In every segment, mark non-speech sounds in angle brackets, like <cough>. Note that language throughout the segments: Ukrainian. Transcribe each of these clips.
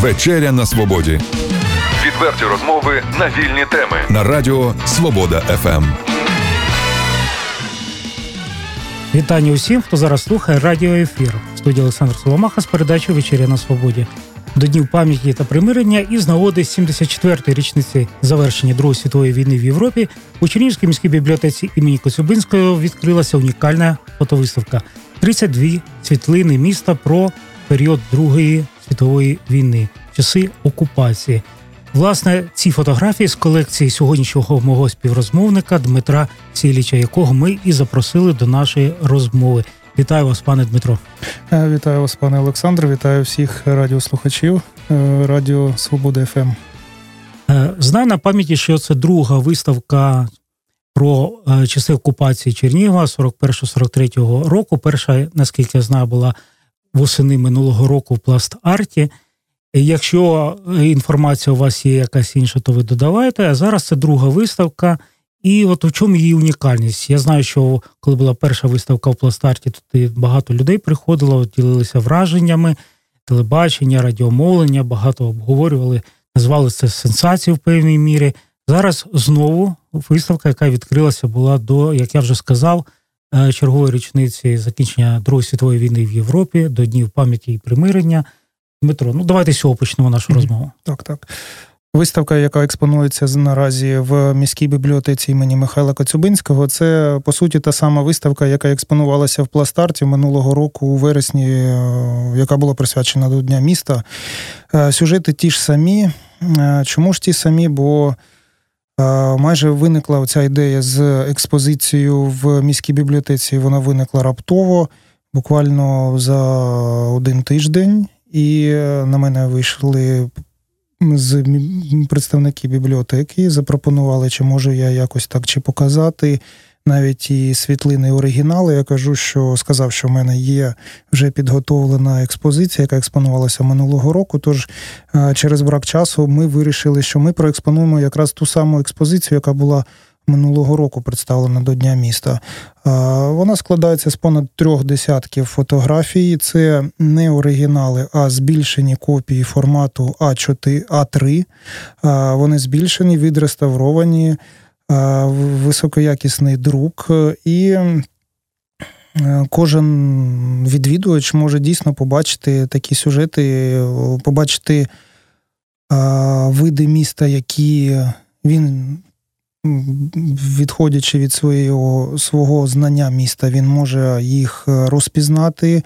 Вечеря на свободі. Відверті розмови на вільні теми на Радіо Свобода ФМ. Вітання усім, хто зараз слухає радіо ефір. Студія Олександр Соломаха з передачою Вечеря на Свободі. До Днів пам'яті та примирення і з нагоди 74-ї річниці завершення Другої світової війни в Європі у Чернігівській міській бібліотеці імені Коцюбинського відкрилася унікальна фотовиставка 32 світлини міста про період Другої світової війни, часи окупації. Власне, ці фотографії з колекції сьогоднішнього мого співрозмовника Дмитра Сіліча, якого ми і запросили до нашої розмови. Вітаю вас, пане Дмитро. Е, вітаю вас, пане Олександр. Вітаю всіх радіослухачів е, Радіо Свобода ФМ. Е, знаю на пам'яті, що це друга виставка про часи окупації Чернігова 41-43 року. Перша, наскільки я знаю, була восени минулого року в пласт арті. Якщо інформація у вас є якась інша, то ви додавайте. А зараз це друга виставка. І от у чому її унікальність? Я знаю, що коли була перша виставка в пластарті, туди багато людей приходило, ділилися враженнями, телебачення, радіомовлення, багато обговорювали, назвали це сенсацією в певній мірі. Зараз знову виставка, яка відкрилася, була до, як я вже сказав, е, чергової річниці закінчення Другої світової війни в Європі, до Днів пам'яті і примирення. Дмитро, ну давайте з цього почнемо нашу розмову. Так, так. Виставка, яка експонується наразі в міській бібліотеці імені Михайла Коцюбинського, це по суті та сама виставка, яка експонувалася в пластарті минулого року у вересні, е, яка була присвячена до Дня міста. Е, сюжети ті ж самі. Е, чому ж ті самі? Бо майже виникла ця ідея з експозицією в міській бібліотеці. Вона виникла раптово, буквально за один тиждень. І на мене вийшли з представники бібліотеки запропонували, чи можу я якось так чи показати. Навіть і світлини оригінали. Я кажу, що сказав, що в мене є вже підготовлена експозиція, яка експонувалася минулого року. Тож через брак часу ми вирішили, що ми проекспонуємо якраз ту саму експозицію, яка була минулого року представлена до Дня міста. Вона складається з понад трьох десятків фотографій. Це не оригінали, а збільшені копії формату А4, А3. Вони збільшені, відреставровані, високоякісний друк і. Кожен відвідувач може дійсно побачити такі сюжети, побачити види міста, які він відходячи від свого, свого знання міста, він може їх е, розпізнати.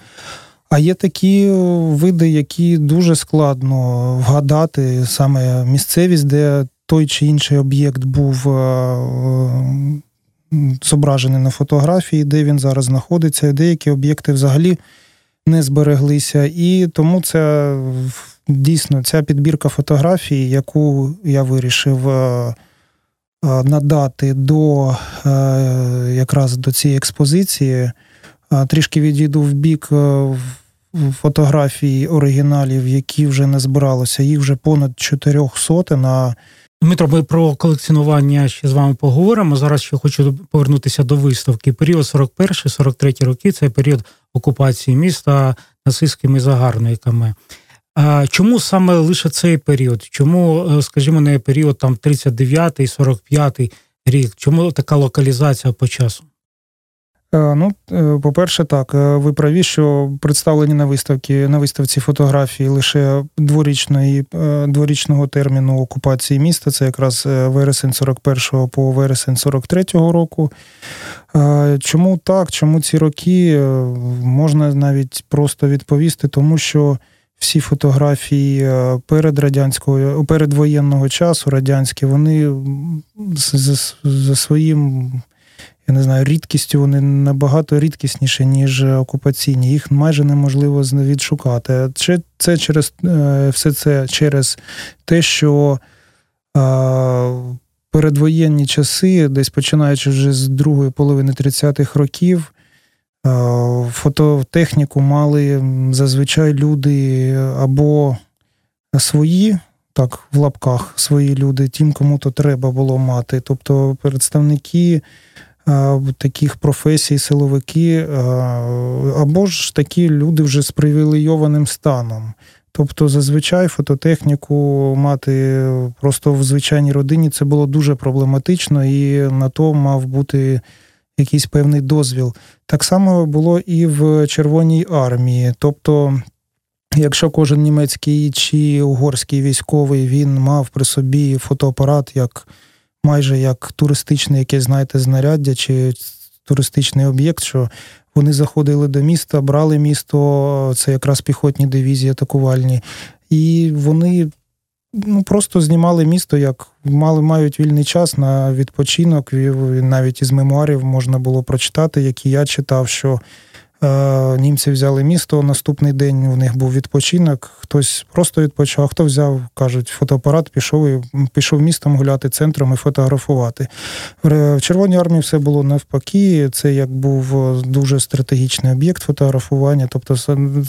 А є такі види, які дуже складно вгадати, саме місцевість, де той чи інший об'єкт був е, зображений на фотографії, де він зараз знаходиться, деякі об'єкти взагалі не збереглися. І тому це дійсно ця підбірка фотографій, яку я вирішив. Е, Е, надати до е, якраз до цієї експозиції. Е, трішки відійду в бік фотографій оригіналів, які вже не збиралося. Їх вже понад чотирьох сотень. А Дмитро, ми про колекціонування ще з вами поговоримо. Зараз ще хочу повернутися до виставки. Період 41-43 роки це період окупації міста нацистськими загарбниками. Чому саме лише цей період? Чому, е, скажімо, не період там 39-й, 45-й рік? Чому така локалізація по часу? Е, ну, е, по-перше, так, ви праві, що представлені на виставці на виставці фотографії лише дворічної, дворічного терміну окупації міста. Це якраз вересень 41-го по вересень 43-го року. Чому так? Чому ці роки можна навіть просто відповісти, тому що всі фотографії е, перед радянського передвоєнного часу радянські, вони за своїм. Я не знаю, рідкістю вони набагато рідкісніші, ніж окупаційні. Їх майже неможливо відшукати. Це через е, все це через те, що передвоєнні часи, десь починаючи вже з другої половини 30-х років, Е, фототехніку мали зазвичай люди або свої, так, в лапках свої люди, тим, кому то треба було мати. Тобто представники е, таких професій, силовики, е, або ж такі люди вже з привілейованим станом. Тобто, зазвичай фототехніку мати просто в звичайній родині це було дуже проблематично, і на то мав бути якийсь певний дозвіл. Так само було і в Червоній армії. Тобто, якщо кожен німецький чи угорський військовий він мав при собі фотоапарат, як майже як туристичне якесь, знаєте, знаряддя чи туристичний об'єкт, що вони заходили до міста, брали місто, це якраз піхотні дивізії атакувальні, і вони ну, просто знімали місто, як мали мають вільний час на відпочинок. Навіть із мемуарів можна було прочитати, які я читав, що німці взяли місто. Наступний день у них був відпочинок. Хтось просто відпочив, а хто взяв, кажуть, фотоапарат, пішов і пішов містом гуляти центром і фотографувати. В Червоній армії все було навпаки. Це як був дуже стратегічний об'єкт фотографування. Тобто, не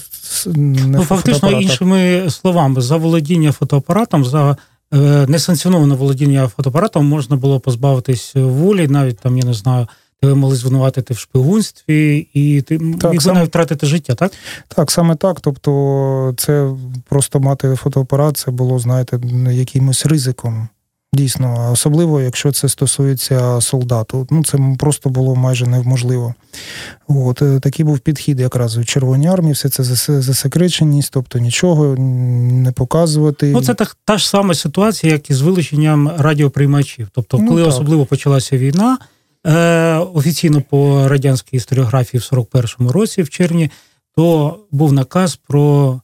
ну, фактично іншими словами, за володіння фотоапаратом за. Е, несанкціоноване володіння фотоапаратом можна було позбавитись волі, навіть там, я не знаю, тебе могли звинуватити в шпигунстві, і ти міг сам... навіть втратити життя, так? Так, саме так. Тобто, це просто мати фотоапарат, це було, знаєте, якимось ризиком. Дійсно, особливо, якщо це стосується солдату. Ну, це просто було майже неможливо. От е, такий був підхід якраз у Червоній армії, все це засекреченість, тобто нічого не показувати. Ну, це так та ж сама ситуація, як і з вилученням радіоприймачів. Тобто, коли ну, особливо почалася війна, Е, офіційно по радянській історіографії в 41-му році в червні, то був наказ про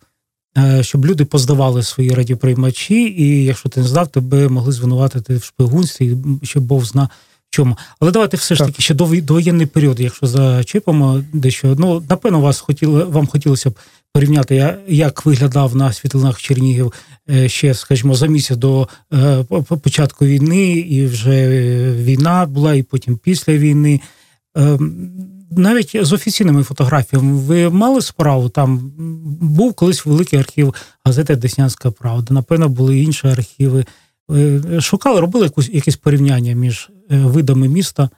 е, щоб люди поздавали свої радіоприймачі, і якщо ти не здав, тебе могли звинуватити в шпигунстві, щоб Бог зна чому. Але давайте все ж таки ще до довоєнний період, якщо зачепимо дещо. Ну, напевно, вас хотіли, вам хотілося б порівняти, як виглядав на світлинах Чернігів е, ще, скажімо, за місяць до е, початку війни, і вже війна була, і потім після війни. Ем, навіть з офіційними фотографіями ви мали справу? Там був колись великий архів газети Деснянська Правда. Напевно, були інші архіви. Шукали, робили якусь якесь порівняння між е, видами міста.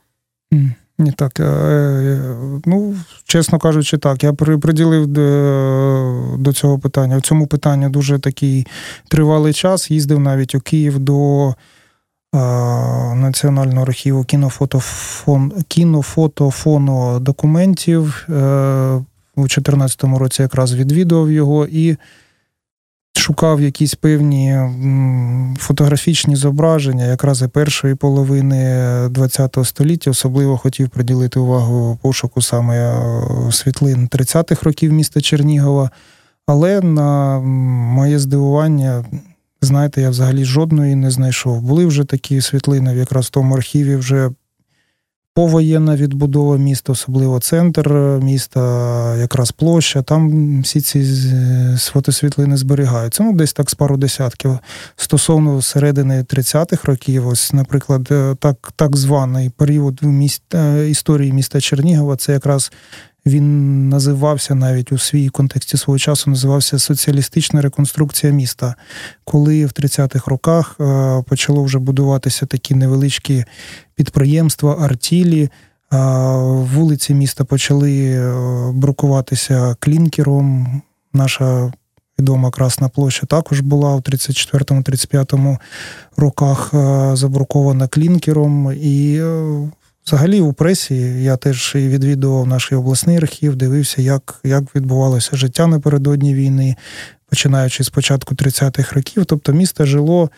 Ні, так. Е, ну, чесно кажучи, так. Я приділив до, цього питання. В цьому питанні дуже такий тривалий час. Їздив навіть у Київ до Національного архіву кінофотофон, кінофотофону документів. Е, у 2014 році якраз відвідував його і шукав якісь певні фотографічні зображення, якраз і першої половини ХХ століття, особливо хотів приділити увагу пошуку саме е, світлин 30-х років міста Чернігова. Але на моє здивування, знаєте, я взагалі жодної не знайшов. Були вже такі світлини, якраз в тому архіві вже повоєнна відбудова міста, особливо центр міста, якраз площа. Там всі ці фотосвітлини зберігаються. Ну, десь так з пару десятків. Стосовно середини 30-х років, ось, наприклад, е, так так званий період міст, е, історії міста Чернігова, це якраз він називався навіть у свій контексті свого часу, називався соціалістична реконструкція міста. Коли в 30-х роках е, почало вже будуватися такі невеличкі підприємства, артілі. Вулиці міста почали е, брукуватися клінкером. Наша відома Красна площа також була у 34-35 роках е, забрукована клінкером. І Взагалі у пресі я теж і відвідував наш обласний архів, дивився, як як відбувалося життя напередодні війни, починаючи з початку 30-х років. Тобто місто жило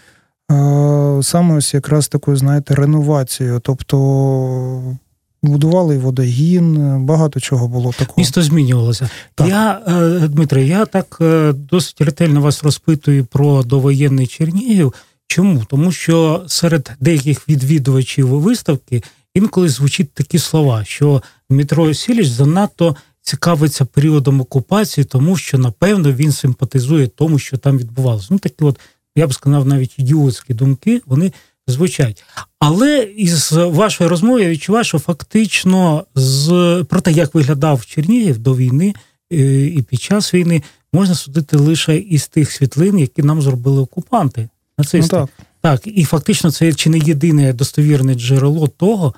е, саме ось якраз такою, знаєте, реновацією. Тобто будували водогін, багато чого було такого. Місто змінювалося. Так. Я, е, Дмитре, я так е, досить ретельно вас розпитую про довоєнний Чернігів. Чому? Тому що серед деяких відвідувачів виставки інколи звучить такі слова, що Дмитро Сіліч занадто цікавиться періодом окупації, тому що, напевно, він симпатизує тому, що там відбувалося. Ну, такі, от, я б сказав, навіть ідіотські думки, вони звучать. Але із вашої розмови я відчуваю, що фактично з про те, як виглядав Чернігів до війни е, і під час війни, можна судити лише із тих світлин, які нам зробили окупанти. Нацисти. Ну, так. так, і фактично це чи не єдине достовірне джерело того,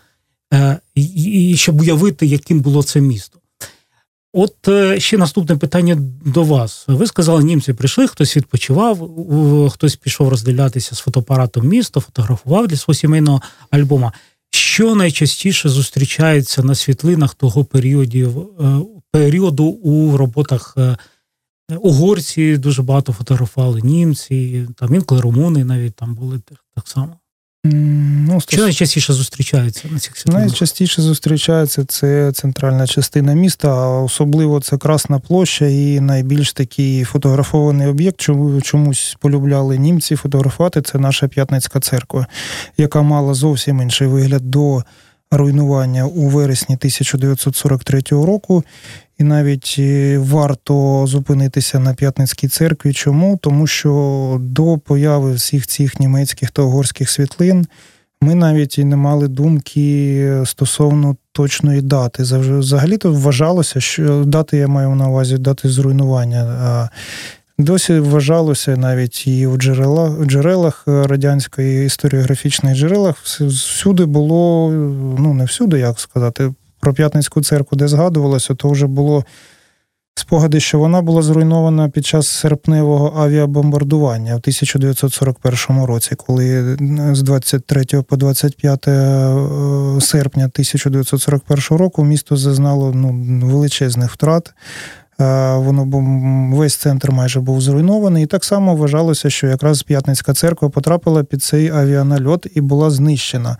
і щоб уявити, яким було це місто. От е, ще наступне питання до вас. Ви сказали, німці прийшли, хтось відпочивав, хтось пішов розділятися з фотоапаратом міста, фотографував для свого сімейного альбома. Що найчастіше зустрічається на світлинах того періоду, е, періоду у роботах е, угорці дуже багато фотографували, німці, там інколи румуни навіть там були так само. Ну, Що найчастіше зустрічається на цих світлинах? Найчастіше зустрічається це центральна частина міста, а особливо це Красна площа і найбільш такий фотографований об'єкт, чому чомусь полюбляли німці фотографувати. Це наша П'ятницька церква, яка мала зовсім інший вигляд до руйнування у вересні 1943 року. І навіть е, варто зупинитися на П'ятницькій церкві. Чому? Тому що до появи всіх цих німецьких та угорських світлин ми навіть і не мали думки стосовно точної дати. Взагалі то вважалося, що дати я маю на увазі дати зруйнування. Досі вважалося навіть і у джерелах у джерелах радянської історіографічних джерелах всюди було, ну не всюди, як сказати, про П'ятницьку церкву, де згадувалося, то вже було спогади, що вона була зруйнована під час серпневого авіабомбардування в 1941 році, коли з 23 по 25 е, серпня 1941 року місто зазнало ну, величезних втрат. Е, воно весь центр майже був зруйнований, і так само вважалося, що якраз П'ятницька церква потрапила під цей авіанальот і була знищена.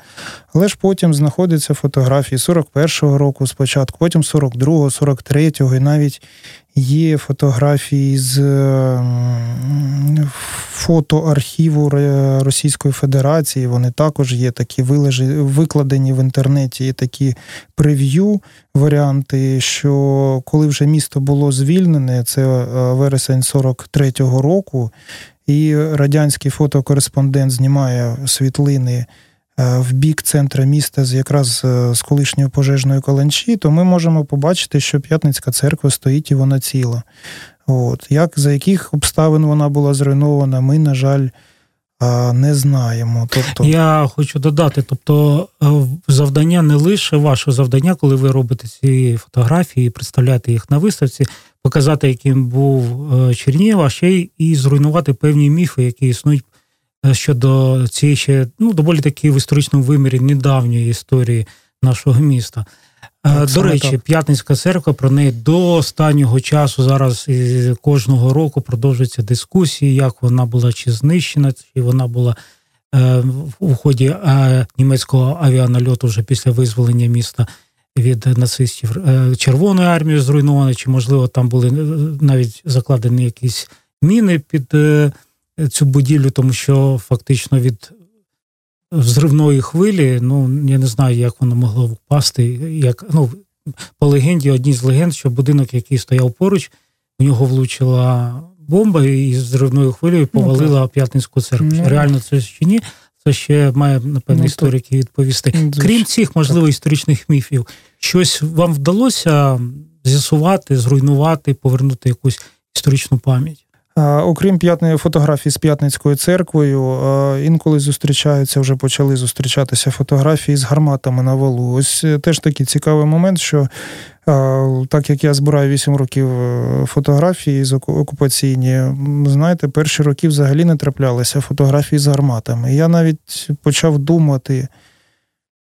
Але ж потім знаходяться фотографії 41-го року спочатку, потім 42-го, 43-го, і навіть Є фотографії з фотоархіву Російської Федерації. Вони також є такі викладені в інтернеті, є такі прев'ю варіанти, що коли вже місто було звільнене, це е, вересень 43-го року, і радянський фотокореспондент знімає світлини. Е, в бік центра міста з якраз е, з колишньої пожежної каланчі, то ми можемо побачити, що П'ятницька церква стоїть і вона ціла. От. Як за яких обставин вона була зруйнована, ми, на жаль, не знаємо. Тобто, я хочу додати, тобто е, завдання не лише ваше завдання, коли ви робите ці фотографії, представляєте їх на виставці, показати, яким був Чернігів, а ще й і зруйнувати певні міфи, які існують Е, щодо цієї ще ну, доволі таки в історичному вимірі недавньої історії нашого міста. Е, так, До речі, так. П'ятницька церква про неї до останнього часу зараз і кожного року продовжуються дискусії, як вона була чи знищена, чи вона була е, у ході е, німецького авіанальоту вже після визволення міста від нацистів е, Червоною армією зруйнована, чи можливо там були навіть закладені якісь міни під цю будівлю, тому що фактично від взривної хвилі, ну я не знаю, як воно могло впасти. Як ну по легенді, одній з легенд, що будинок, який стояв поруч, у нього влучила бомба і з взривною хвилею ну, повалила ну, п'ятницьку церкву. Ну, Реально це чи ні? Це ще має напевно ну, історики відповісти. Звичайно. Крім цих, можливо, історичних міфів, щось вам вдалося з'ясувати, зруйнувати, повернути якусь історичну пам'ять. Окрім п'ятної фотографії з п'ятницькою церквою, інколи зустрічаються, вже почали зустрічатися фотографії з гарматами на валу. Ось е, теж такий цікавий момент, що так як я збираю 8 років е, фотографії з окупаційні, знаєте, перші роки взагалі не траплялися фотографії з гарматами. Я навіть почав думати.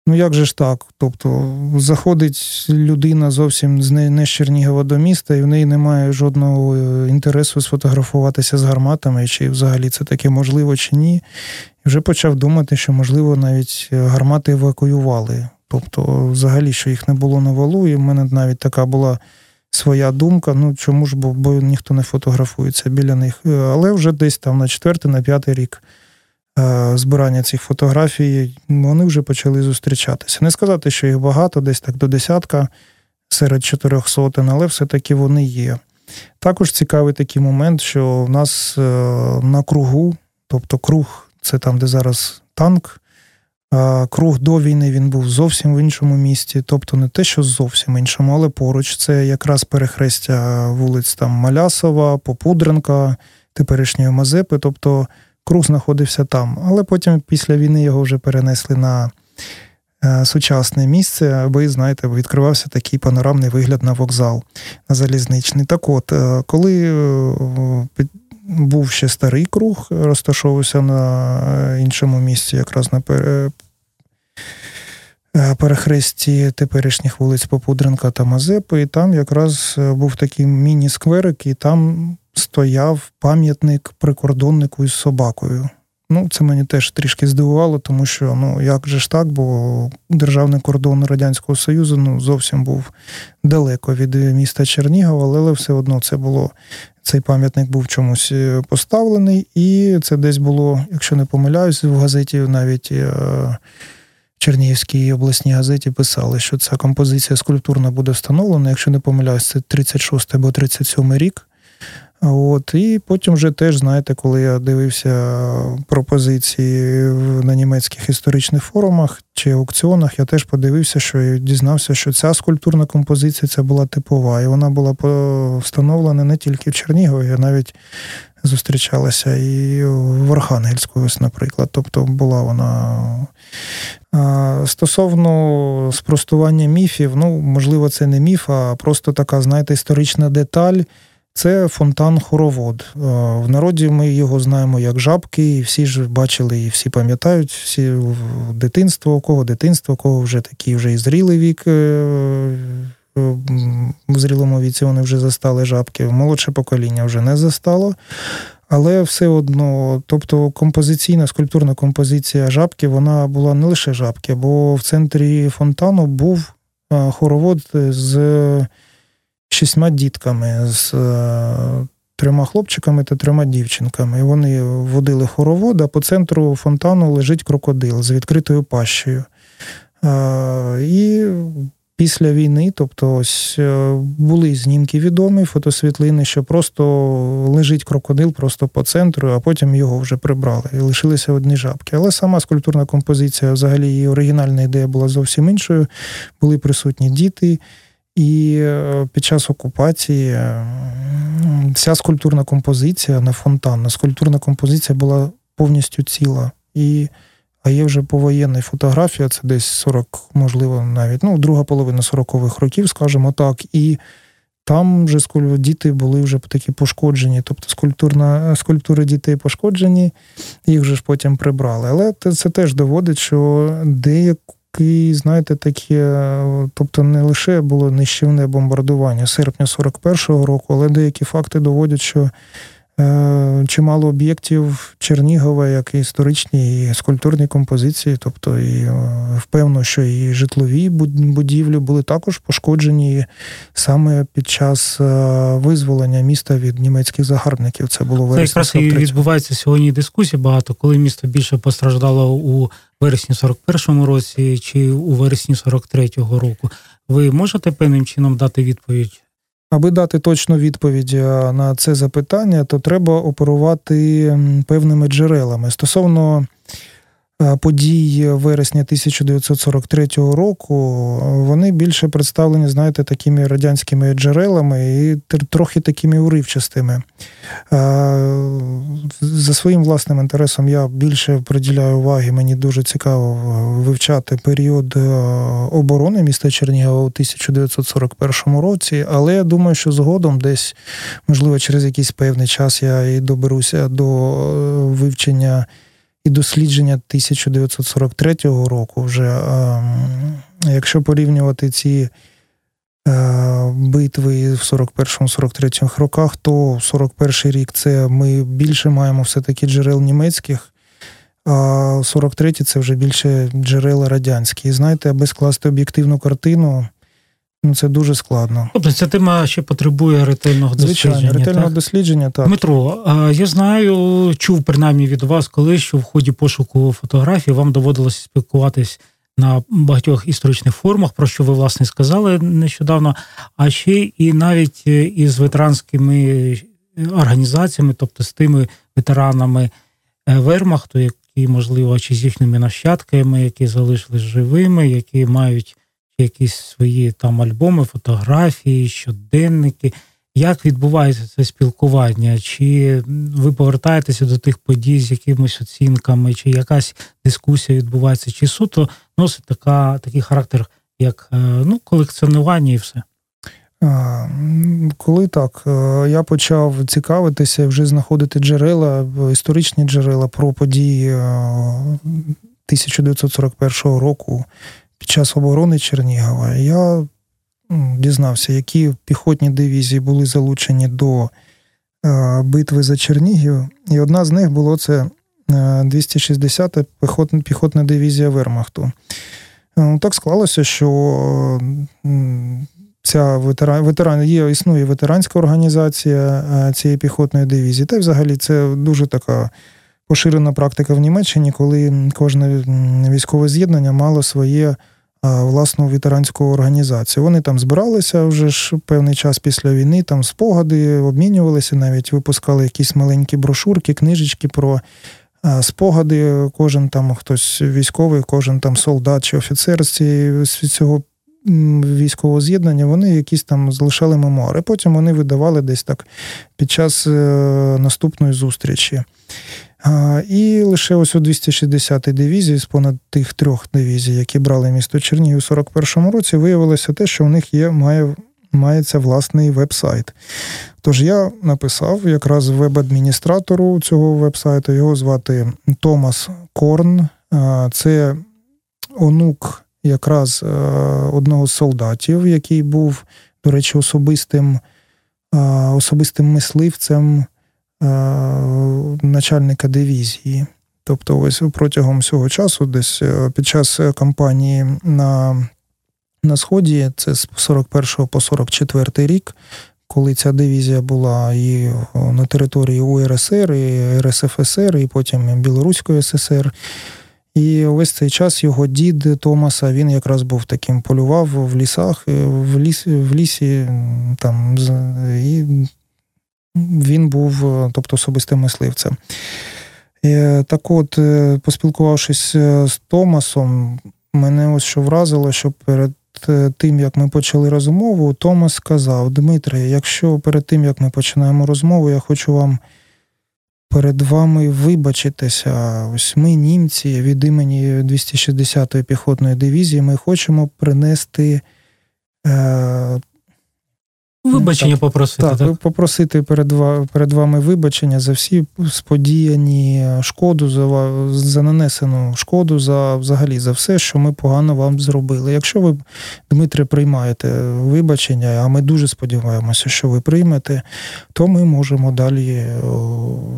Ну як же ж так? Тобто заходить людина зовсім не з Чернігова до міста, і в неї немає жодного е, інтересу сфотографуватися з гарматами, чи взагалі це таке можливо чи ні. І вже почав думати, що, можливо, навіть е, гармати евакуювали. Тобто, взагалі, що їх не було на валу, і в мене навіть така була своя думка. Ну чому ж, бо, бо ніхто не фотографується біля них. Е, але вже десь там на четвертий, на п'ятий рік. Е, збирання цих фотографій, вони вже почали зустрічатися. Не сказати, що їх багато, десь так до десятка серед чотирьох сотень, але все-таки вони є. Також цікавий такий момент, що в нас е, на кругу, тобто круг це там, де зараз танк, круг до війни він був зовсім в іншому місті, тобто не те, що зовсім іншому, але поруч це якраз перехрестя вулиць там Малясова, Попудренка, теперішньої Мазепи. тобто круг знаходився там. Але потім після війни його вже перенесли на е, сучасне місце, аби, знаєте, відкривався такий панорамний вигляд на вокзал на залізничний. Так от, е, коли був ще старий круг, розташовувався на іншому місці, якраз на перехресті теперішніх вулиць Попудренка та Мазепи, і там якраз був такий міні-скверик, і там стояв пам'ятник прикордоннику із собакою. Ну, це мені теж трішки здивувало, тому що ну як же ж так, бо державний кордон Радянського Союзу ну зовсім був далеко від міста Чернігова, але все одно це було. Цей пам'ятник був чомусь е, поставлений, і це десь було, якщо не помиляюсь, в газеті навіть е, Чернігівській обласній газеті писали, що ця композиція скульптурна буде встановлена. Якщо не помиляюсь, це 36 або 37 рік. От, І потім вже теж, знаєте, коли я дивився пропозиції на німецьких історичних форумах чи аукціонах, я теж подивився, що і дізнався, що ця скульптурна композиція це була типова, і вона була встановлена не тільки в Чернігові, а навіть зустрічалася і в Архангельську, ось, наприклад. Тобто була вона. Стосовно спростування міфів, ну, можливо, це не міф, а просто така, знаєте, історична деталь. Це фонтан хоровод. Е, в народі ми його знаємо як жабки, і всі ж бачили і всі пам'ятають, всі дитинство, у кого дитинство, у кого вже такий вже і зрілий вік. Е, в зрілому віці вони вже застали жабки, молодше покоління вже не застало. Але все одно, тобто композиційна скульптурна композиція жабки, вона була не лише жабки, бо в центрі фонтану був е, хоровод з шістьма дітками, з е, трьома хлопчиками та трьома дівчинками. Вони водили хоровод, а по центру фонтану лежить крокодил з відкритою пащею. Е, і після війни, тобто ось е, були знімки відомі, фотосвітлини, що просто лежить крокодил просто по центру, а потім його вже прибрали. І лишилися одні жабки. Але сама скульптурна композиція, взагалі, її оригінальна ідея була зовсім іншою. Були присутні діти. І е, під час окупації вся скульптурна композиція на фонтан, скульптурна композиція була повністю ціла. І, А є вже повоєнна фотографія, це десь 40, можливо, навіть ну, друга половина 40-х років, скажімо так. І там вже діти були вже такі пошкоджені. Тобто скульптурна, скульптури дітей пошкоджені, їх вже ж потім прибрали. Але це теж доводить, що деяку і, знаєте, таке, тобто не лише було нищівне бомбардування серпня 41-го року, але деякі факти доводять, що чимало об'єктів Чернігова, як і історичні, і скульптурні композиції, тобто і е, впевнено, що і житлові будівлі були також пошкоджені саме під час е, визволення міста від німецьких загарбників. Це було Це якраз і відбувається сьогодні дискусія багато, коли місто більше постраждало у вересні 41-му році чи у вересні 43-го року. Ви можете певним чином дати відповідь? Аби дати точну відповідь на це запитання, то треба оперувати певними джерелами. Стосовно Е, подій вересня 1943 року, вони більше представлені, знаєте, такими радянськими джерелами і трохи такими уривчастими. Е, за своїм власним інтересом я більше приділяю уваги, мені дуже цікаво вивчати період е, оборони міста Чернігова у 1941 році, але я думаю, що згодом десь, можливо, через якийсь певний час я і доберуся до вивчення і дослідження 1943 року вже. Якщо порівнювати ці е, битви в 41-43 роках, то 41 рік це ми більше маємо все-таки джерел німецьких, а 43-й це вже більше джерела радянські. І знаєте, аби скласти об'єктивну картину, Ну, це дуже складно. Тобто ця тема ще потребує ретельного Звичайно, дослідження. ретельного так? дослідження, так. Дмитро, я знаю, чув принаймні від вас, коли що в ході пошуку фотографій вам доводилося спілкуватись на багатьох історичних формах, про що ви власне сказали нещодавно, а ще і навіть е, із ветеранськими організаціями, тобто з тими ветеранами е, Вермахту, які можливо, чи з їхніми нащадками, які залишились живими, які мають якісь свої там альбоми, фотографії, щоденники. Як відбувається це спілкування? Чи ви повертаєтеся до тих подій з якимись оцінками, чи якась дискусія відбувається, чи суто носить така, такий характер, як е, ну, колекціонування і все? Коли так, е, я почав цікавитися, вже знаходити джерела, історичні джерела про події 1941 е, року під час оборони Чернігова, я дізнався, які піхотні дивізії були залучені до е, битви за Чернігів. І одна з них було це 260-та піхотна дивізія Вермахту. Так склалося, що ця ветеран, ветеран є, існує ветеранська організація е, цієї піхотної дивізії. Та й взагалі це дуже така поширена практика в Німеччині, коли кожне військове з'єднання мало своє е, власну ветеранську організацію. Вони там збиралися вже ж певний час після війни, там спогади обмінювалися, навіть випускали якісь маленькі брошурки, книжечки про. Спогади, кожен там хтось військовий, кожен там солдат чи офіцер з цього військового з'єднання, вони якісь там залишали мемуари. Потім вони видавали десь так під час е, наступної зустрічі. І лише ось у 260-й дивізії з понад тих трьох дивізій, які брали місто Чернігів у 41-му році, виявилося те, що у них є, має, мається власний веб-сайт. Тож я написав якраз веб-адміністратору цього веб-сайту, його звати Томас Корн. Це онук якраз е, одного з солдатів, який був, до речі, особистим е, особистим мисливцем е, начальника дивізії. Тобто, ось протягом всього часу, десь під час кампанії на на Сході, це з 41 по 44 рік, коли ця дивізія була і на території УРСР, і РСФСР, і потім Білоруської ССР. І весь цей час його дід Томаса він якраз був таким, полював в лісах, е, в ліс, в лісі там і він був, е, тобто особистим мисливцем. Так от, е, поспілкувавшись з Томасом, мене ось що вразило, що перед тим, як ми почали розмову, Томас сказав: Дмитре, якщо перед тим, як ми починаємо розмову, я хочу вам перед вами вибачитися. Ось ми, німці, від імені 260-ї піхотної дивізії, ми хочемо принести. Е, Вибачення так, попросити. Так, так, попросити перед перед вами вибачення за всі сподіяні шкоду, за за нанесену шкоду, за взагалі за все, що ми погано вам зробили. Якщо ви, Дмитре, приймаєте вибачення, а ми дуже сподіваємося, що ви приймете, то ми можемо далі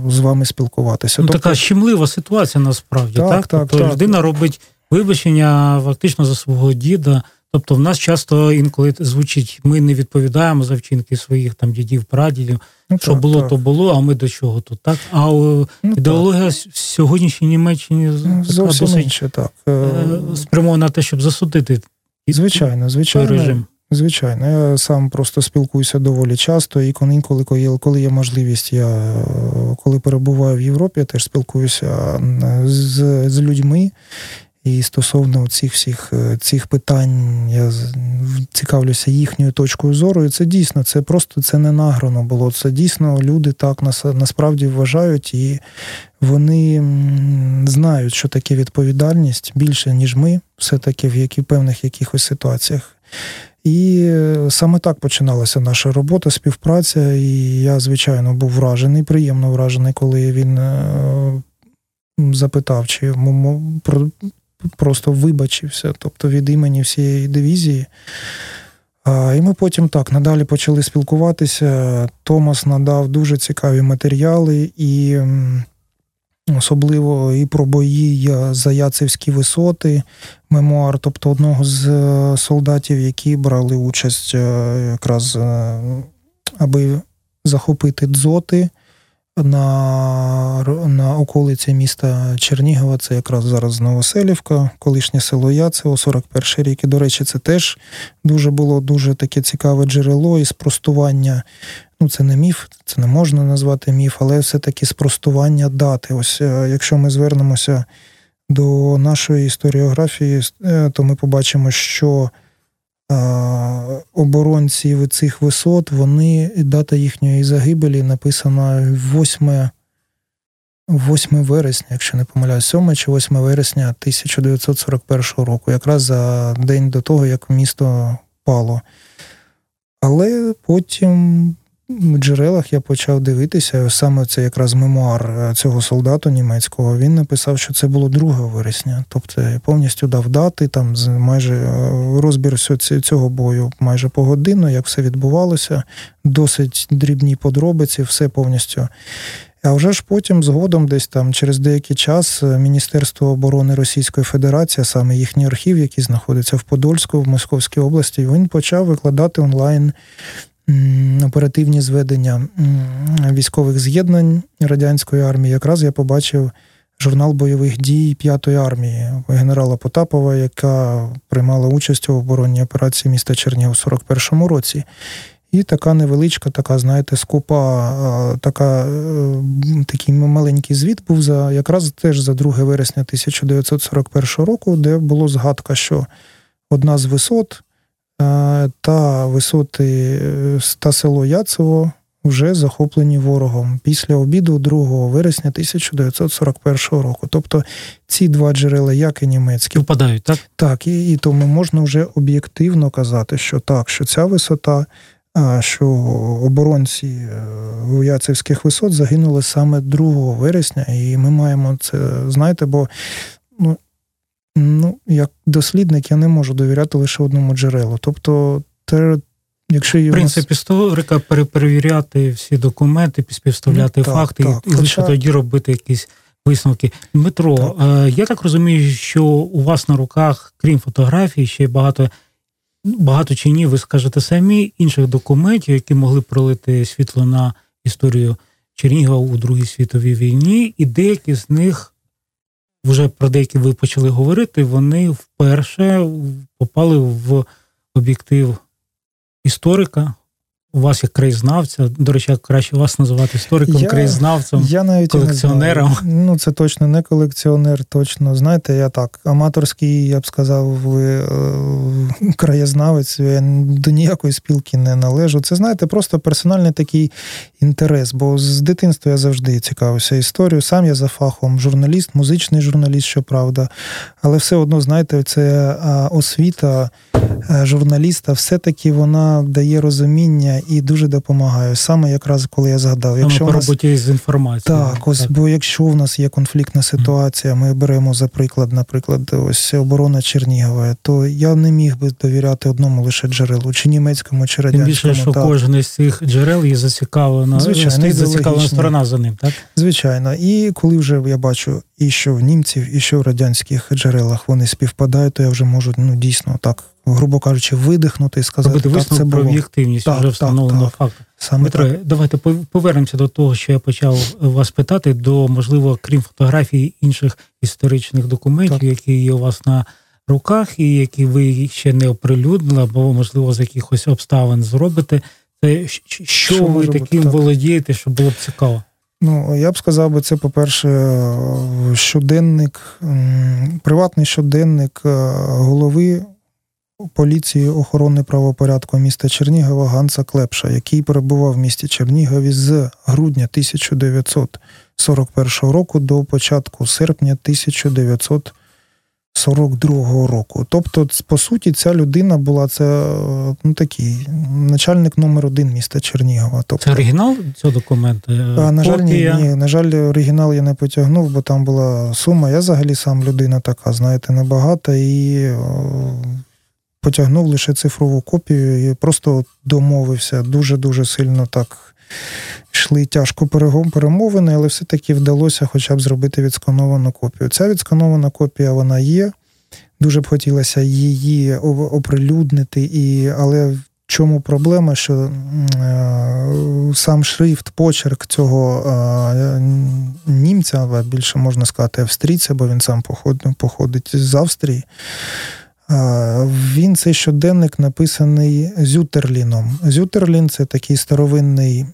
з вами спілкуватися. Ну, тобто, Така щемлива ситуація насправді. Так, так, так, тобто так. людина робить вибачення фактично за свого діда. Тобто, в нас часто інколи звучить, ми не відповідаємо за вчинки своїх там дідів, прадідів. Ну, що так, було, так. то було, а ми до чого тут. Так? А ну, ідеологія так. в сьогоднішній Німеччині ну, зовсім досить інше, так. Е, спрямована на те, щоб засудити звичайно, звичайно. той режим. Звичайно, я сам просто спілкуюся доволі часто, і інколи, коли коли є можливість, я коли перебуваю в Європі, я теж спілкуюся з, з людьми. І стосовно цих всіх е, цих питань я цікавлюся їхньою точкою зору. І Це дійсно, це просто це не награно було. Це дійсно люди так насправді вважають, і вони знають, що таке відповідальність більше, ніж ми, все-таки в які певних якихось ситуаціях. І е, саме так починалася наша робота, співпраця. І я, звичайно, був вражений, приємно вражений, коли він е, запитав, чи просто вибачився, тобто від імені всієї дивізії. І ми потім так надалі почали спілкуватися. Томас надав дуже цікаві матеріали, і особливо і про бої за Яцевські висоти, мемуар, тобто одного з е, солдатів, які брали участь е, якраз е, аби захопити дзоти на на околиці міста Чернігова, це якраз зараз Новоселівка, колишнє село Яцево, 41 рік. І, до речі, це теж дуже було дуже таке цікаве джерело і спростування. Ну, це не міф, це не можна назвати міф, але все-таки спростування дати. Ось е, якщо ми звернемося до нашої історіографії, е, то ми побачимо, що оборонців цих висот, вони дата їхньої загибелі написана 8 8 вересня, якщо не помиляюсь, 7 чи 8 вересня 1941 року, якраз за день до того, як місто пало. Але потім джерелах я почав дивитися, саме це якраз мемуар е, цього солдату німецького. Він написав, що це було 2 вересня. Тобто повністю дав дати, там майже е, розбір цього бою майже по годину, як все відбувалося, досить дрібні подробиці, все повністю. А вже ж потім, згодом, десь там через деякий час, е, Міністерство оборони Російської Федерації, саме їхній архів, який знаходиться в Подольську, в Московській області, він почав викладати онлайн оперативні зведення військових з'єднань радянської армії. Якраз я побачив журнал бойових дій п'ятої армії генерала Потапова, яка приймала участь у оборонній операції міста Чернігів у 41-му році. І така невеличка, така, знаєте, скупа, така, е, такий маленький звіт був за якраз теж за 2 вересня 1941 року, де було згадка, що одна з висот та висоти е, та село Яцево вже захоплені ворогом після обіду 2 вересня 1941 року. Тобто ці два джерела, як і німецькі, впадають, так? Так, і, і тому можна вже об'єктивно казати, що так, що ця висота що оборонці е, Уяцевських висот загинули саме 2 вересня, і ми маємо це, знаєте, бо ну, ну, як дослідник я не можу довіряти лише одному джерелу. Тобто, те, якщо В принципі, нас... історика перепровіряти всі документи, співставляти ну, так, факти так. і лише Хоча... тоді робити якісь. Висновки Дмитро, так. Е, я так розумію, що у вас на руках, крім фотографій, ще багато багато чи ні, ви скажете самі інших документів, які могли пролити світло на історію Чернігова у Другій світовій війні, і деякі з них, вже про деякі ви почали говорити, вони вперше попали в об'єктив історика, у вас як краєзнавця, до речі, як краще вас називати істориком, я, краєзнавцем, я навіть колекціонером. Не ну, це точно не колекціонер, точно. Знаєте, я так, аматорський, я б сказав, ви е, краєзнавець, я до ніякої спілки не належу. Це, знаєте, просто персональний такий інтерес, бо з дитинства я завжди цікавився історією. Сам я за фахом журналіст, музичний журналіст, щоправда. Але все одно, знаєте, це освіта е, журналіста, все-таки вона дає розуміння і дуже допомагає. Саме якраз коли я згадав, Саме якщо по нас... роботі з інформацією. Так, ось так. бо якщо в нас є конфліктна ситуація, ми беремо за приклад, наприклад, ось оборона Чернігова, то я не міг би довіряти одному лише джерелу, чи німецькому, чи радянському. Тим більше, що так. кожен із цих джерел є зацікавлена, Звичайно, зацікавлена сторона за ним, так? Звичайно. І коли вже я бачу і що в німців, і що в радянських джерелах вони співпадають, то я вже можу ну дійсно так грубо кажучи, видихнути і сказати, Робити так, це було. про об'єктивність так, вже встановлено факт. Саме Дмитро, так. давайте повернемося до того, що я почав вас питати, до можливо, крім фотографій інших історичних документів, так. які є у вас на руках, і які ви ще не оприлюднили, або можливо з якихось обставин зробите. Це що, що ви таким так. володієте, що було б цікаво? Ну, я б сказав би, це, по-перше, щоденник, приватний щоденник е, голови поліції охорони правопорядку міста Чернігова Ганса Клепша, який перебував в місті Чернігові з грудня 1941 року до початку серпня 1942 року. Тобто, по суті, ця людина була це ну, такий начальник номер один міста Чернігова. Тобто, Це оригінал цього документу? А, на жаль, ні, ні, на жаль, оригінал я не потягнув, бо там була сума. Я взагалі сам людина така, знаєте, небагата і потягнув лише цифрову копію і просто домовився. Дуже-дуже сильно так йшли тяжко перемовини, але все-таки вдалося хоча б зробити відскановану копію. Ця відсканована копія вона є. Дуже б хотілося її оприлюднити, і, але в чому проблема, що е, сам шрифт, почерк цього е, німця, більше можна сказати, австрійця, бо він сам походить з Австрії. Він цей щоденник написаний Зютерліном. Зютерлін це такий старовинний,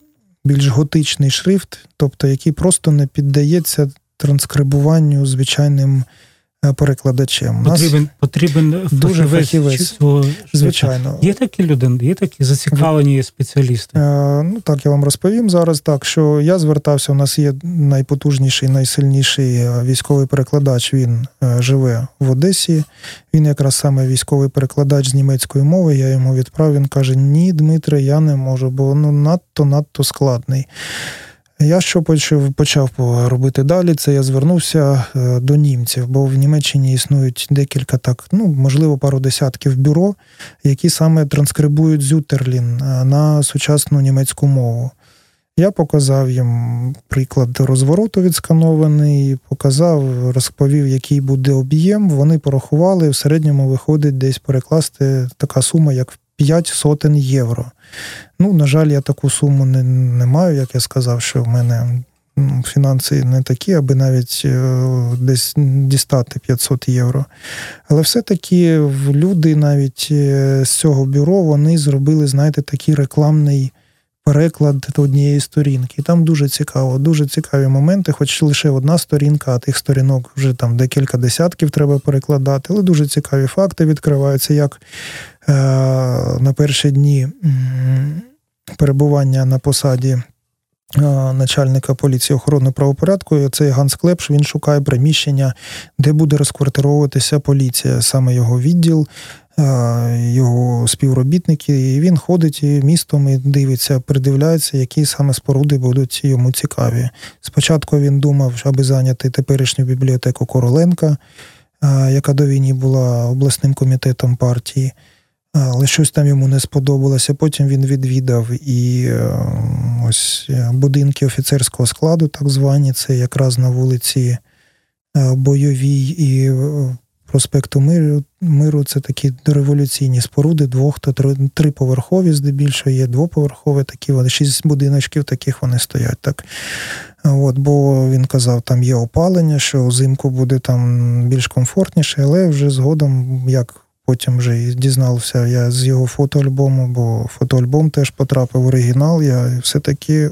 більш готичний шрифт, тобто який просто не піддається транскрибуванню звичайним перекладачем. Потрібен потрібен дуже фахівець. Звичайно, є такі люди, є такі зацікавлені спеціалісти. Ну так я вам розповім зараз. Так що я звертався. У нас є найпотужніший, найсильніший військовий перекладач. Він живе в Одесі. Він якраз саме військовий перекладач з німецької мови. Я йому відправив. Він каже: Ні, Дмитре, я не можу, бо ну надто надто складний. Я що почав робити далі, це я звернувся е, до німців, бо в Німеччині існують декілька так, ну можливо, пару десятків бюро, які саме транскрибують зютерлін е, на сучасну німецьку мову. Я показав їм приклад розвороту відсканований, показав, розповів, який буде об'єм. Вони порахували, в середньому виходить десь перекласти така сума, як 5 сотень євро. Ну, на жаль, я таку суму не, не маю, як я сказав, що в мене фінанси не такі, аби навіть е, десь дістати 500 євро. Але все-таки люди навіть е, з цього бюро вони зробили, знаєте, такий рекламний. Переклад однієї сторінки. Там дуже цікаво, дуже цікаві моменти, хоч лише одна сторінка, а тих сторінок вже там декілька десятків треба перекладати, але дуже цікаві факти відкриваються, як на перші дні перебування на посаді е, начальника поліції охорони правопорядку. Цей Ганс Клепш він шукає приміщення, де буде розквартировуватися поліція, саме його відділ. Е, його співробітники, і він ходить містом і дивиться, придивляється, які саме споруди будуть йому цікаві. Спочатку він думав, аби зайняти теперішню бібліотеку Короленка, е, яка до війні була обласним комітетом партії але щось там йому не сподобалося. Потім він відвідав і е, ось е, будинки офіцерського складу, так звані, це якраз на вулиці е, Бойовій і проспекту Миру. Миру це такі дореволюційні споруди, двох та триповерхові, здебільшого є двоповерхові такі, вони шість будиночків таких вони стоять. так. От, Бо він казав, там є опалення, що взимку буде там більш комфортніше, але вже згодом, як Потім вже і дізнався я з його фотоальбому, бо фотоальбом теж потрапив в оригінал. Я все-таки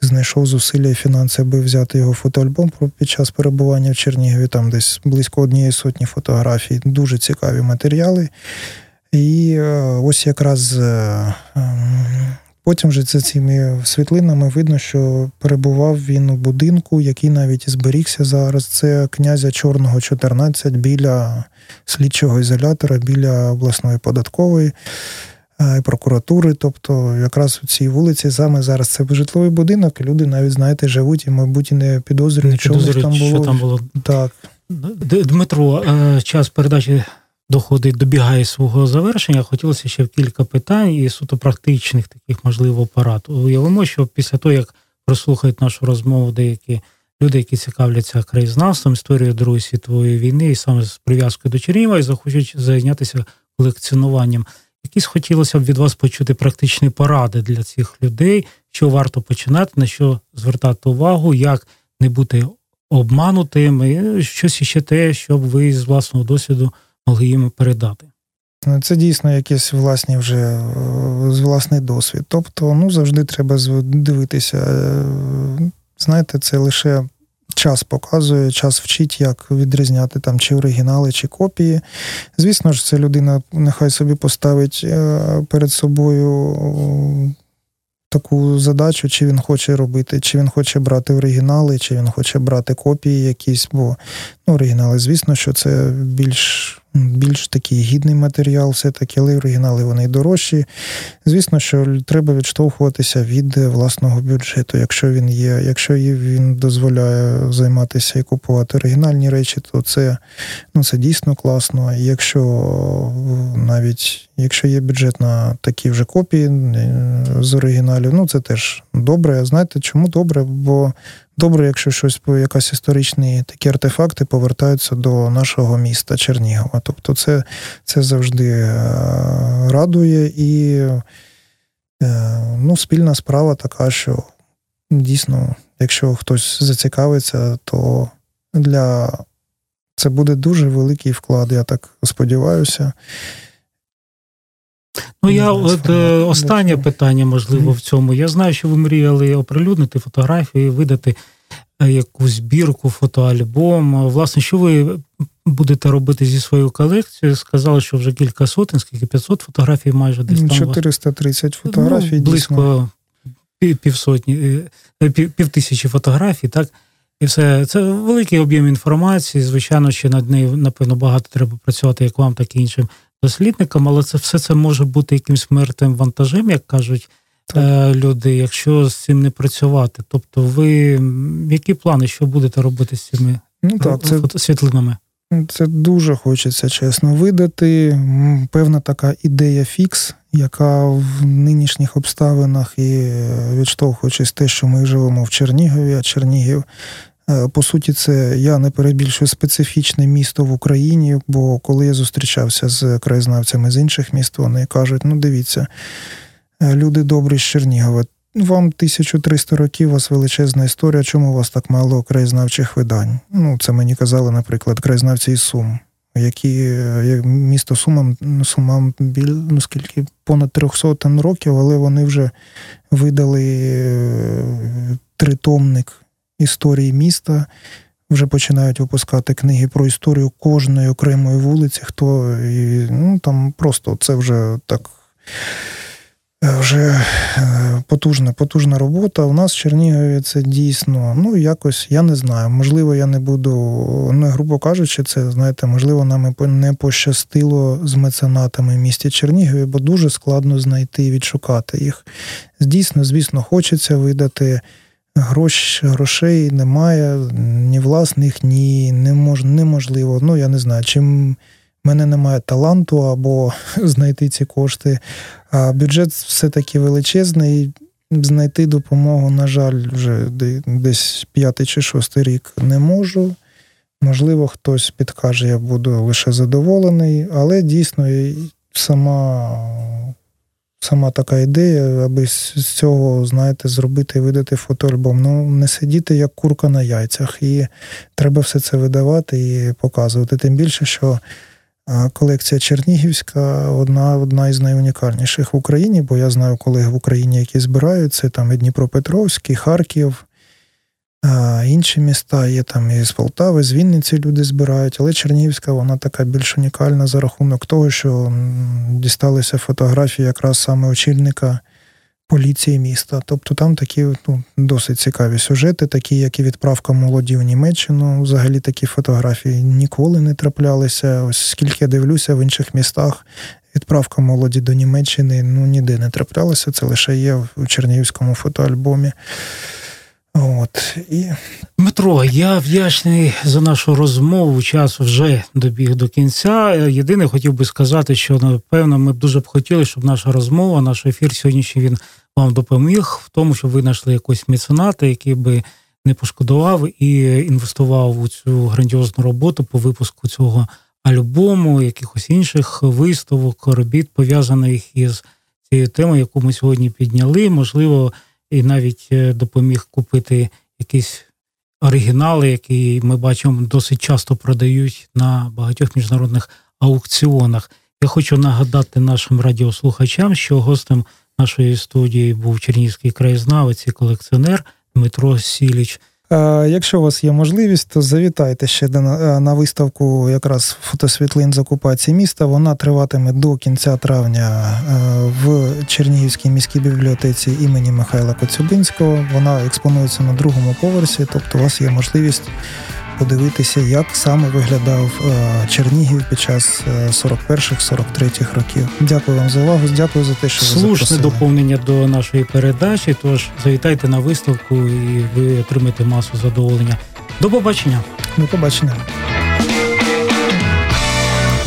знайшов зусилля і фінанси, аби взяти його фотоальбом під час перебування в Чернігові. Там десь близько однієї сотні фотографій. Дуже цікаві матеріали. І е, ось якраз е, ем, Потім вже це цими світлинами видно, що перебував він у будинку, який навіть зберігся зараз. Це князя Чорного, 14, біля слідчого ізолятора, біля обласної податкової і прокуратури. Тобто, якраз у цій вулиці саме зараз це житловий будинок, і люди навіть, знаєте, живуть і, мабуть, і не підозрюють, що там було. Що там було. Так. Дмитро, е, час передачі доходить, добігає свого завершення, хотілося ще кілька питань і суто практичних таких, можливо, парад. Уявимо, що після того, як прослухають нашу розмову деякі люди, які цікавляться краєзнавством, історією Другої світової війни, і саме з прив'язкою до Чернігова, і захочуть зайнятися колекціонуванням. Якісь хотілося б від вас почути практичні поради для цих людей, що варто починати, на що звертати увагу, як не бути обманутим, і щось іще те, щоб ви з власного досвіду могли їм передати. Це дійсно якийсь власні вже е, власний досвід. Тобто, ну завжди треба дивитися. Е, знаєте, це лише час показує, час вчить, як відрізняти там чи оригінали, чи копії. Звісно ж, це людина нехай собі поставить е, перед собою таку задачу, чи він хоче робити, чи він хоче брати оригінали, чи він хоче брати копії якісь, бо ну, оригінали, звісно, що це більш більш такий гідний матеріал, все-таки, але оригінали вони дорожчі. Звісно, що треба відштовхуватися від власного бюджету. Якщо він є, якщо він дозволяє займатися і купувати оригінальні речі, то це ну, це дійсно класно. Якщо навіть якщо є бюджет на такі вже копії е, з оригіналів, ну це теж добре. Знаєте, чому добре? Бо добре, якщо щось якась історичні такі артефакти повертаються до нашого міста Чернігова. Тобто, це це завжди е, радує і е, ну, спільна справа така, що дійсно, якщо хтось зацікавиться, то для це буде дуже великий вклад, я так сподіваюся. Ну, я от е, останнє питання, можливо, в цьому. Я знаю, що ви мріяли оприлюднити фотографії, видати е, якусь збірку, фотоальбом. Власне, що ви будете робити зі своєю колекцією? Сказали, що вже кілька сотень, скільки 500 фотографій майже десь там. 430 фотографій. Ну, близько півсотні, е, пів, пів тисячі фотографій, так? І все. Це великий об'єм інформації. Звичайно, ще над нею, напевно, багато треба працювати як вам, так і іншим дослідникам, але це все це може бути якимсь мертвим вантажем, як кажуть так. Е, люди, якщо з цим не працювати. Тобто, ви які плани, що будете робити з цими ну, так, це, світлинами? Це дуже хочеться чесно видати. Певна така ідея фікс, яка в нинішніх обставинах і е, відштовхуючись те, що ми живемо в Чернігові, а Чернігів. Е, по суті, це я не перебільшую специфічне місто в Україні, бо коли я зустрічався з краєзнавцями з інших міст, вони кажуть: ну дивіться, е, люди добрі з Чернігова, вам 1300 років, у вас величезна історія, чому у вас так мало краєзнавчих видань? Ну, це мені казали, наприклад, краєзнавці із Сум, які місто Сумам, Сумам біль, ну скільки понад 300 років, але вони вже видали е, тритомник історії міста. Вже починають випускати книги про історію кожної окремої вулиці. Хто і ну там просто це вже так Е, вже е, потужна потужна робота. У нас в Чернігові це дійсно, ну якось я не знаю. Можливо, я не буду, ну грубо кажучи, це знаєте, можливо, нам не пощастило з меценатами в місті Чернігові, бо дуже складно знайти і відшукати їх. Дійсно, звісно, хочеться видати. Грош, грошей немає, ні власних, ні неможливо. Ну, я не знаю, чим в мене немає таланту або <laughs> знайти ці кошти. А бюджет все-таки величезний. Знайти допомогу, на жаль, вже десь п'ятий чи шостий рік не можу. Можливо, хтось підкаже, я буду лише задоволений, але дійсно сама сама така ідея, аби з цього, знаєте, зробити і видати фотоальбом. Ну, не сидіти як курка на яйцях. І треба все це видавати і показувати. Тим більше, що Колекція Чернігівська одна одна із найунікальніших в Україні, бо я знаю колег в Україні, які збираються там і Дніпропетровський, Харків, а інші міста є там і з Полтави, з Вінниці люди збирають, але Чернігівська вона така більш унікальна за рахунок того, що дісталися фотографії якраз саме очільника поліції міста. Тобто там такі ну, досить цікаві сюжети, такі, як і відправка молоді в Німеччину. Взагалі такі фотографії ніколи не траплялися. Ось скільки я дивлюся в інших містах. Відправка молоді до Німеччини ну ніде не траплялася. Це лише є в Чернігівському фотоальбомі. От і Дмитро, я вдячний за нашу розмову. Час вже добіг до кінця. Єдине, хотів би сказати, що напевно ми б дуже б хотіли, щоб наша розмова, наш ефір сьогоднішній він вам допоміг в тому, щоб ви знайшли якогось мецената, який би не пошкодував і інвестував у цю грандіозну роботу по випуску цього альбому, якихось інших виставок, робіт пов'язаних із цією темою, яку ми сьогодні підняли. Можливо і навіть е, допоміг купити якісь оригінали, які ми бачимо досить часто продають на багатьох міжнародних аукціонах. Я хочу нагадати нашим радіослухачам, що гостем нашої студії був чернігівський краєзнавець і колекціонер Дмитро Сіліч. Якщо у вас є можливість, то завітайте ще на виставку якраз фотосвітлин з окупації міста. Вона триватиме до кінця травня в Чернігівській міській бібліотеці імені Михайла Коцюбинського. Вона експонується на другому поверсі, тобто у вас є можливість подивитися, як саме виглядав е, Чернігів під час 41-43 е, років. Дякую вам за увагу. Дякую за те, що ви слушне запросили. доповнення до нашої передачі. Тож завітайте на виставку і ви отримаєте масу задоволення. До побачення. До побачення.